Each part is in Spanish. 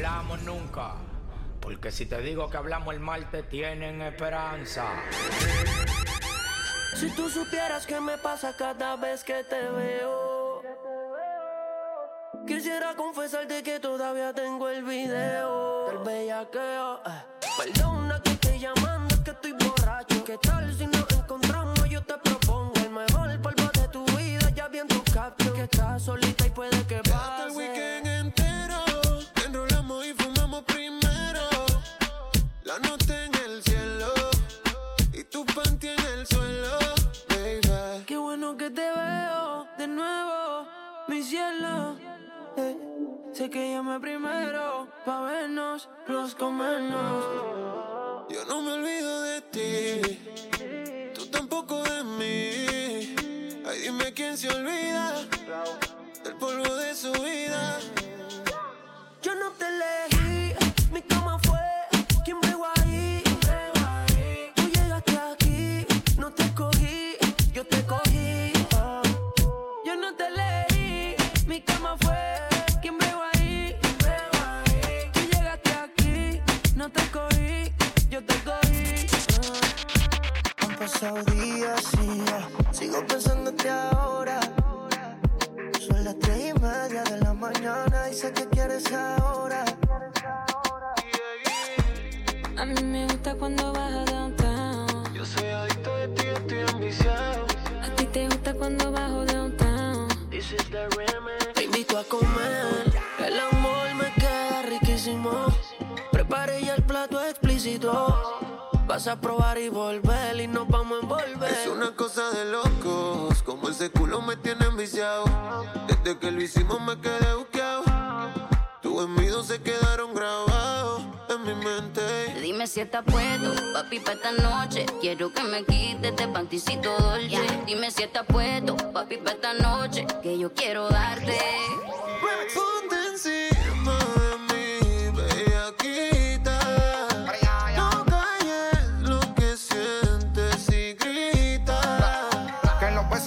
hablamos nunca. Porque si te digo que hablamos el martes, tienen esperanza. Si tú supieras qué me pasa cada vez que te veo. Quisiera confesarte que todavía tengo el video del bellaqueo. Eh. Perdona que estoy llamando, es que estoy borracho. ¿Qué tal si nos encontramos? Yo te propongo el mejor polvo de tu vida. Ya vi en tu caption que estás solita y puede que pase. De nuevo, mi cielo. Eh, sé que llamé primero pa' vernos, los comernos. Yo no me olvido de ti, tú tampoco de mí. Ay, dime quién se olvida del polvo de su vida. Yo no te elegí, pasado días y ya sigo pensándote ahora. Son las tres y media de la mañana y sé que quieres ahora. A mí me gusta cuando bajo downtown. Yo soy adicto de ti, estoy ambiciado. A ti te gusta cuando bajo downtown. This is the remix. Te invito a comer, el amor me queda riquísimo. Preparé ya el plato explícito. Vas a probar y volver y nos vamos a envolver. Es una cosa de locos, como ese culo me tiene enviciado. Desde que lo hicimos me quedé buqueado. Tus envidios se quedaron grabados en mi mente. Dime si estás puesto, papi, pa' esta noche. Quiero que me quites este panticito dolce. Dime si estás puesto, papi, pa' esta noche. Que yo quiero darte. Ponte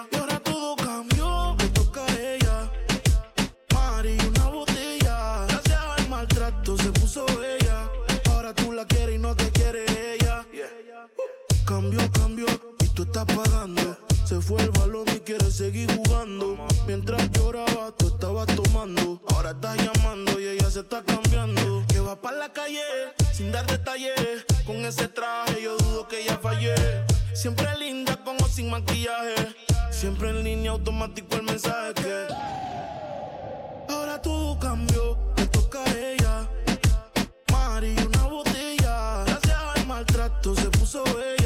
Ella. Y ahora todo cambió, te toca a ella. Mari, una botella. Gracias al maltrato se puso bella. Ahora tú la quieres y no te quiere ella. Cambió, cambió y tú estás pagando. Se fue el balón y quiere seguir jugando. Mientras lloraba, tú estabas tomando. Ahora estás llamando y ella se está cambiando. Que va para la calle sin dar detalles. Con ese traje yo dudo que ella fallé. Siempre linda como sin maquillaje. Siempre en línea automático el mensaje que. Ahora todo cambió, te toca a ella. Mari, una botella. Gracias al maltrato se puso bella.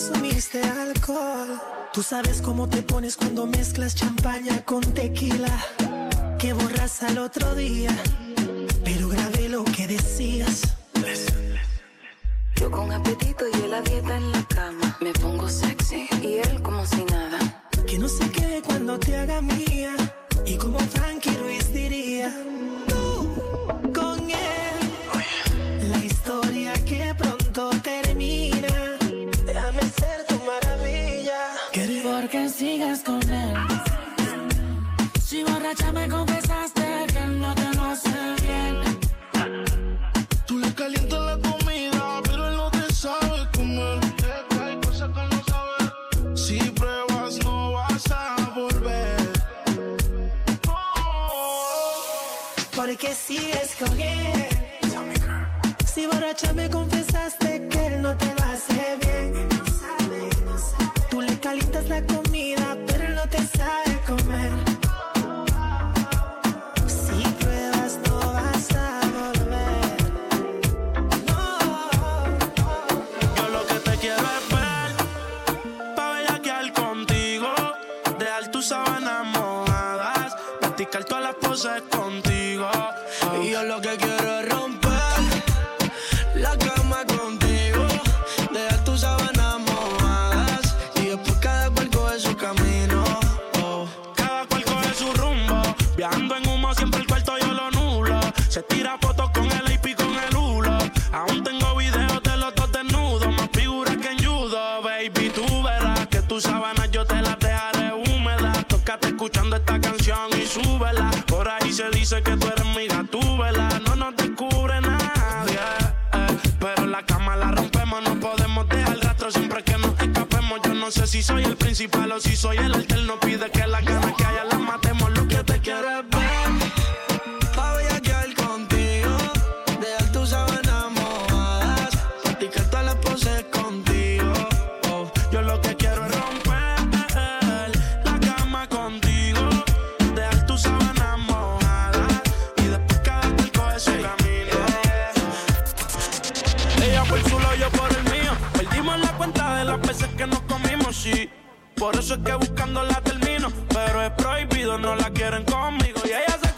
consumiste alcohol. Tú sabes cómo te pones cuando mezclas champaña con tequila. Que borras al otro día, pero grabé lo que decías. Yo con apetito y él a dieta en la cama. Me pongo sexy y él como si nada. Que no se quede cuando te haga mía. Y como Frankie Ruiz diría. borracha me confesaste que no te lo hace bien. Tú le calientas la comida, pero él no te sabe comer. Te trae cosas que no sabe. Si pruebas, no vas a volver. Porque si es escoger, si borracha me confesaste. cruces contigo. Y yo lo que quiero es romper la cama contigo. si soy el principal o si soy el alterno. Pide que la gana que haya Por eso es que buscando la termino, pero es prohibido, no la quieren conmigo. Y ella se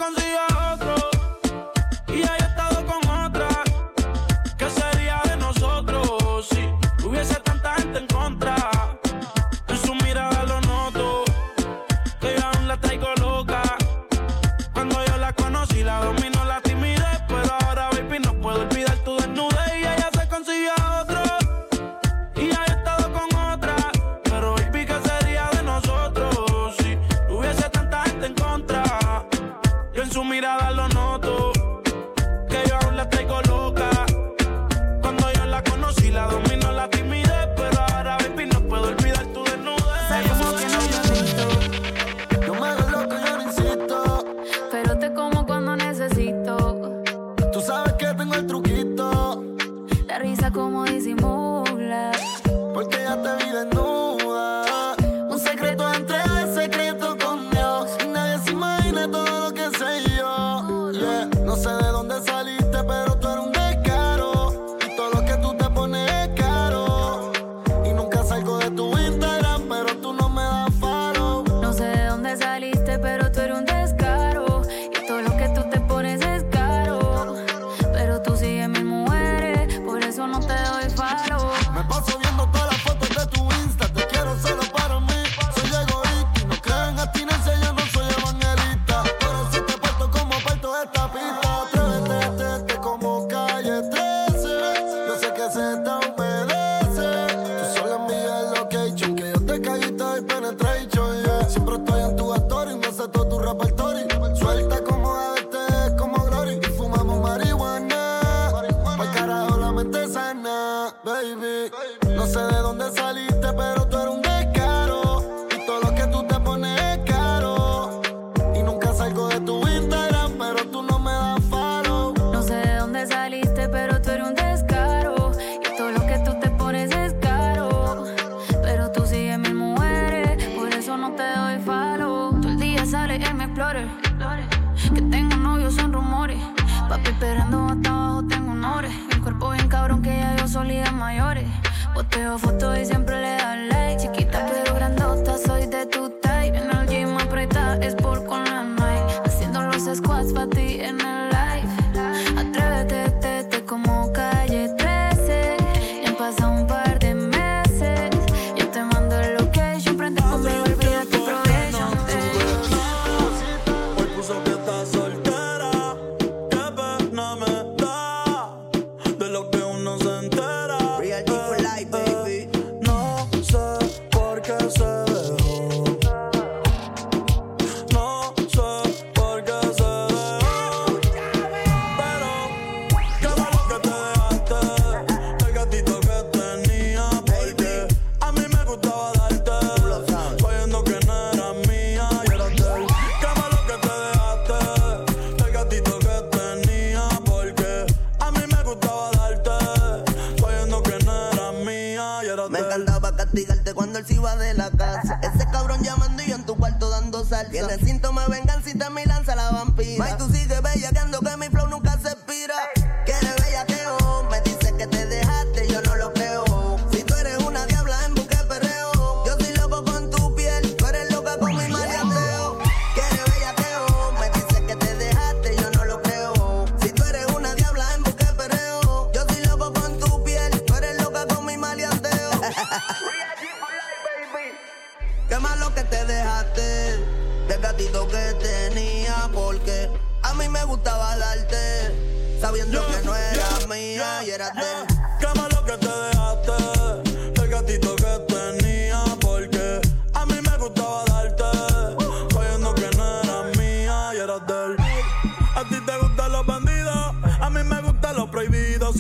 como dice people. sale en Explorer, Que tengo novio son rumores. Papi esperando hasta abajo tengo honores. El cuerpo bien cabrón que ya yo solía mayores. Posteo fotos y siempre le dan like. Chiquita pero grandota soy de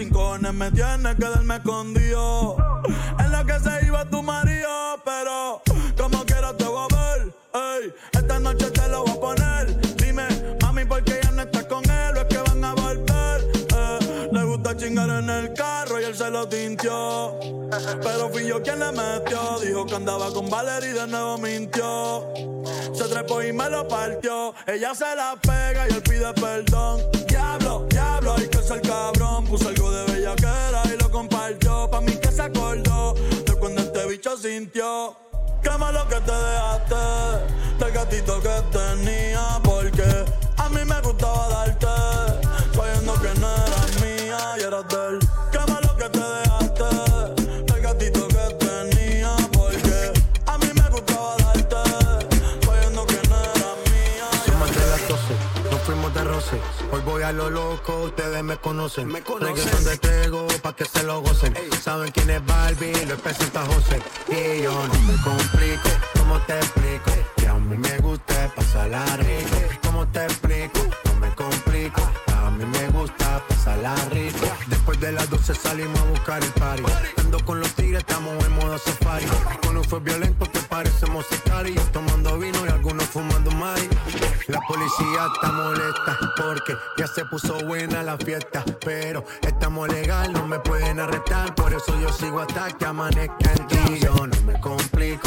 Me tiene que darme escondido. En lo que se iba tu marido, pero como quiera te voy a ver. Ey, esta noche te lo voy a poner. Dime, mami, ¿por qué ya no estás con él? ¿O es que van a volver? Eh, le gusta chingar en el carro y él se lo tintió. Pero fui yo quien le metió. Dijo que andaba con Valerie y de nuevo mintió. Se trepó y me lo partió. Ella se la pega y él pide perdón. Diablo, diablo, y que es el cabrón. Puso algo bicho sintió. Quema lo que te dejaste del gatito que tenía. lo loco, ustedes me conocen. Me conocen. de trego pa' que se lo gocen. Saben quién es Barbie, lo presenta José. Y yo no me complico, ¿cómo te explico? Que a mí me gusta pasar la rico. ¿Cómo te explico? No me complico a mí me gusta pasar la rico. Después de las 12 salimos a buscar el party. Ando con los tigres, estamos en modo safari. Con fue violento que parecemos y Tomando vino y algunos fumando mari. La policía está molesta porque ya se puso buena la fiesta. Pero estamos legal, no me pueden arrestar. Por eso yo sigo hasta que amanezca el ti. Yo no me complico.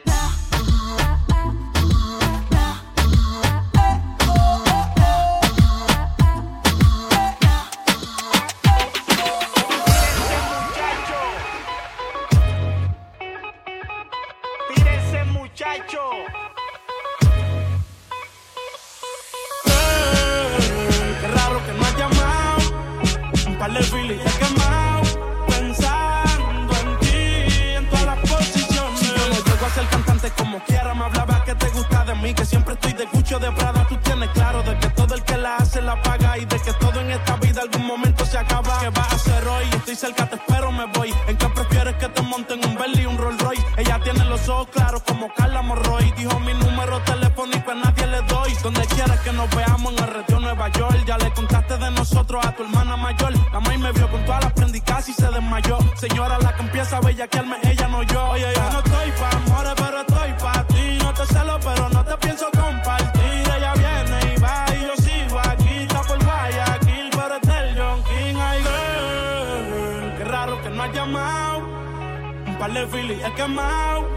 Muchacho. Qué raro que no has llamado. Un par de filis he quemado. Pensando en ti, en todas las posiciones. Si yo no llego a ser cantante como quiera, me hablaba que te gusta de mí. Que siempre estoy de cucho de Prada. Tú tienes claro de que todo el que la hace la paga. Y de que todo en esta vida algún momento se acaba. ¿Qué vas a hacer hoy? Estoy cerca, te espero, me voy. Los ojos como Carla Morroy. Dijo mi número telefónico a nadie le doy. Donde quieras que nos veamos en el retiro Nueva York. Ya le contaste de nosotros a tu hermana mayor. La maíz me vio con todas las prendicas y se desmayó. Señora, la que empieza a bellaquearme, ella no yo. Oye, yo no estoy pa' amores, pero estoy pa' ti. No te celo, pero no te pienso compartir. Ella viene y va y yo sigo aquí. Está por Guayaquil, pero es del John King. Ay, girl, qué raro que no has llamado. Un par de filis he quemado.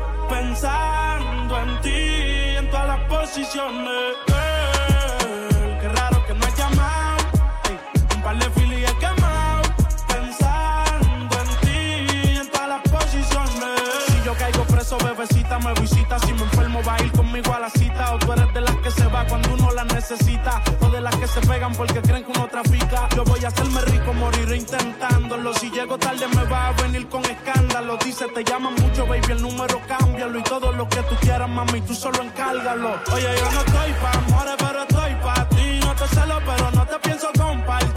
Pensando en ti, en todas las posiciones. Girl, qué raro que no has llamado. Un par de filis he quemado. Pensando en ti, en todas las posiciones. Si yo caigo preso, bebecita me visita. Si me enfermo, va a ir conmigo a la cita. O tú eres de las que se va cuando uno la necesita. O de las que se pegan porque creen que uno trafica. Yo voy a hacerme rico, moriré Si llego tarde, me va a venir con escándalo. Dice, te llaman mucho, baby, el número cámbialo. Y todo lo que tú quieras, mami, tú solo encárgalo. Oye, yo no estoy pa' amores, pero estoy pa' ti. No te celo, pero no te pienso compartir.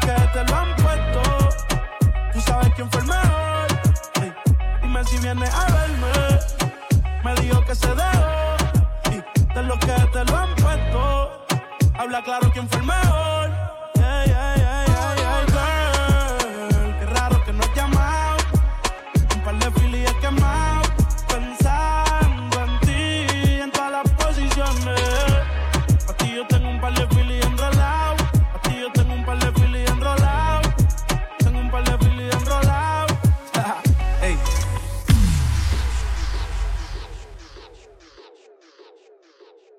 Que te lo han puesto. Tú sabes quién fue el mejor. Ey, dime si vienes a verme. Me dijo que se dejó de los que te lo han puesto. Habla claro quién fue.